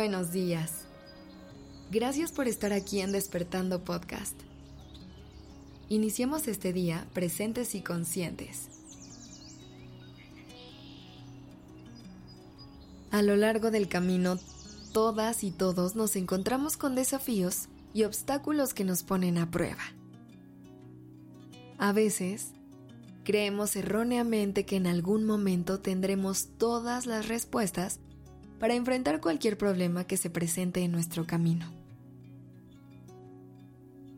buenos días. Gracias por estar aquí en Despertando Podcast. Iniciemos este día presentes y conscientes. A lo largo del camino, todas y todos nos encontramos con desafíos y obstáculos que nos ponen a prueba. A veces, creemos erróneamente que en algún momento tendremos todas las respuestas para enfrentar cualquier problema que se presente en nuestro camino.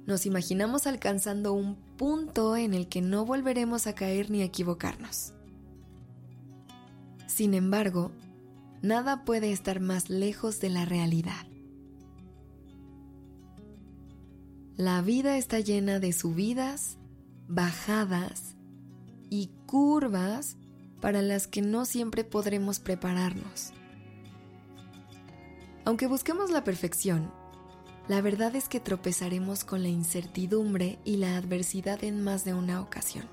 Nos imaginamos alcanzando un punto en el que no volveremos a caer ni a equivocarnos. Sin embargo, nada puede estar más lejos de la realidad. La vida está llena de subidas, bajadas y curvas para las que no siempre podremos prepararnos. Aunque busquemos la perfección, la verdad es que tropezaremos con la incertidumbre y la adversidad en más de una ocasión.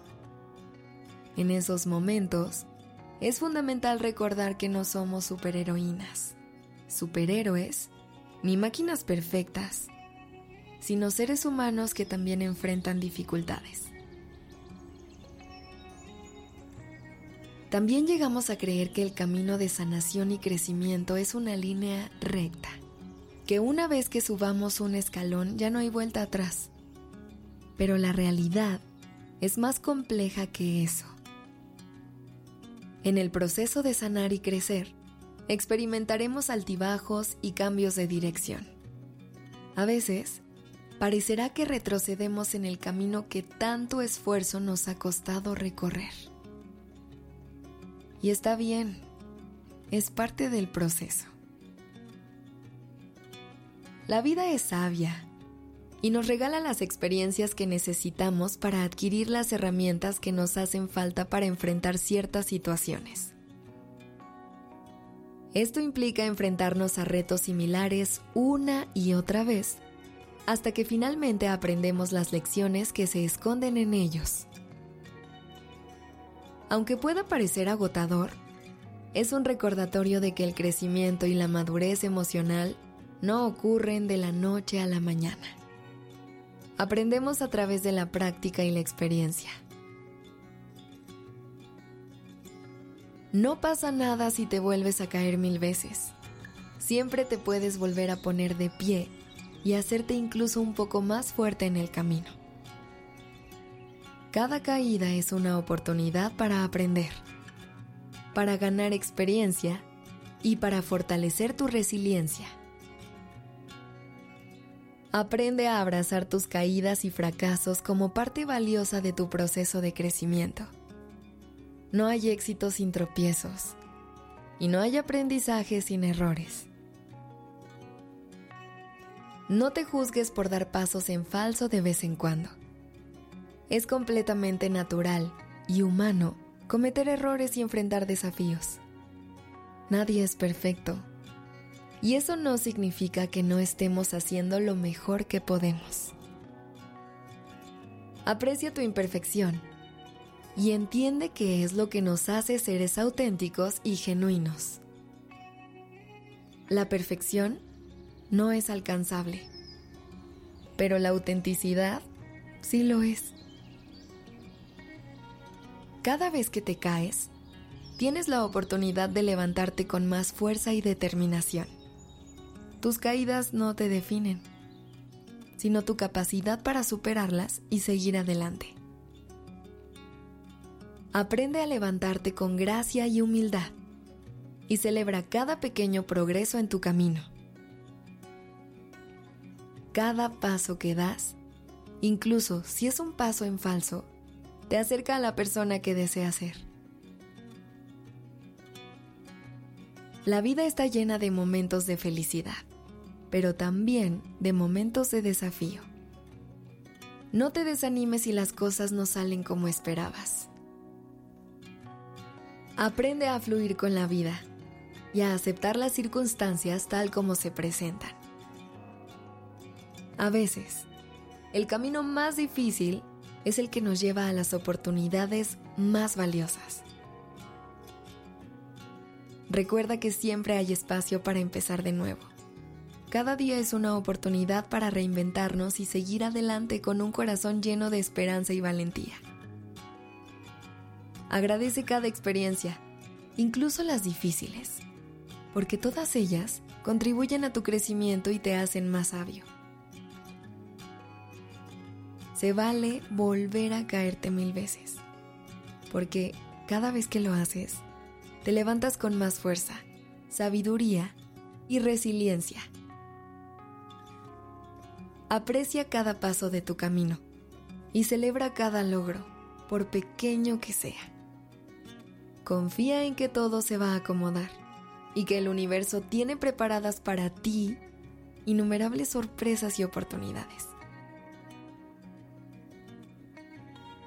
En esos momentos, es fundamental recordar que no somos superheroínas, superhéroes, ni máquinas perfectas, sino seres humanos que también enfrentan dificultades. También llegamos a creer que el camino de sanación y crecimiento es una línea recta, que una vez que subamos un escalón ya no hay vuelta atrás. Pero la realidad es más compleja que eso. En el proceso de sanar y crecer, experimentaremos altibajos y cambios de dirección. A veces, parecerá que retrocedemos en el camino que tanto esfuerzo nos ha costado recorrer. Y está bien, es parte del proceso. La vida es sabia y nos regala las experiencias que necesitamos para adquirir las herramientas que nos hacen falta para enfrentar ciertas situaciones. Esto implica enfrentarnos a retos similares una y otra vez, hasta que finalmente aprendemos las lecciones que se esconden en ellos. Aunque pueda parecer agotador, es un recordatorio de que el crecimiento y la madurez emocional no ocurren de la noche a la mañana. Aprendemos a través de la práctica y la experiencia. No pasa nada si te vuelves a caer mil veces. Siempre te puedes volver a poner de pie y hacerte incluso un poco más fuerte en el camino. Cada caída es una oportunidad para aprender, para ganar experiencia y para fortalecer tu resiliencia. Aprende a abrazar tus caídas y fracasos como parte valiosa de tu proceso de crecimiento. No hay éxito sin tropiezos y no hay aprendizaje sin errores. No te juzgues por dar pasos en falso de vez en cuando. Es completamente natural y humano cometer errores y enfrentar desafíos. Nadie es perfecto. Y eso no significa que no estemos haciendo lo mejor que podemos. Aprecia tu imperfección y entiende que es lo que nos hace seres auténticos y genuinos. La perfección no es alcanzable, pero la autenticidad sí lo es. Cada vez que te caes, tienes la oportunidad de levantarte con más fuerza y determinación. Tus caídas no te definen, sino tu capacidad para superarlas y seguir adelante. Aprende a levantarte con gracia y humildad y celebra cada pequeño progreso en tu camino. Cada paso que das, incluso si es un paso en falso, te acerca a la persona que desea ser. La vida está llena de momentos de felicidad, pero también de momentos de desafío. No te desanimes si las cosas no salen como esperabas. Aprende a fluir con la vida y a aceptar las circunstancias tal como se presentan. A veces, el camino más difícil es el que nos lleva a las oportunidades más valiosas. Recuerda que siempre hay espacio para empezar de nuevo Cada día es una oportunidad para reinventarnos y seguir adelante con un corazón lleno de esperanza y valentía. Agradece cada experiencia, incluso las difíciles, porque todas ellas contribuyen a tu crecimiento y te hacen más sabio. Se vale volver a caerte mil veces, porque cada vez que lo haces, te levantas con más fuerza, sabiduría y resiliencia. Aprecia cada paso de tu camino y celebra cada logro, por pequeño que sea. Confía en que todo se va a acomodar y que el universo tiene preparadas para ti innumerables sorpresas y oportunidades.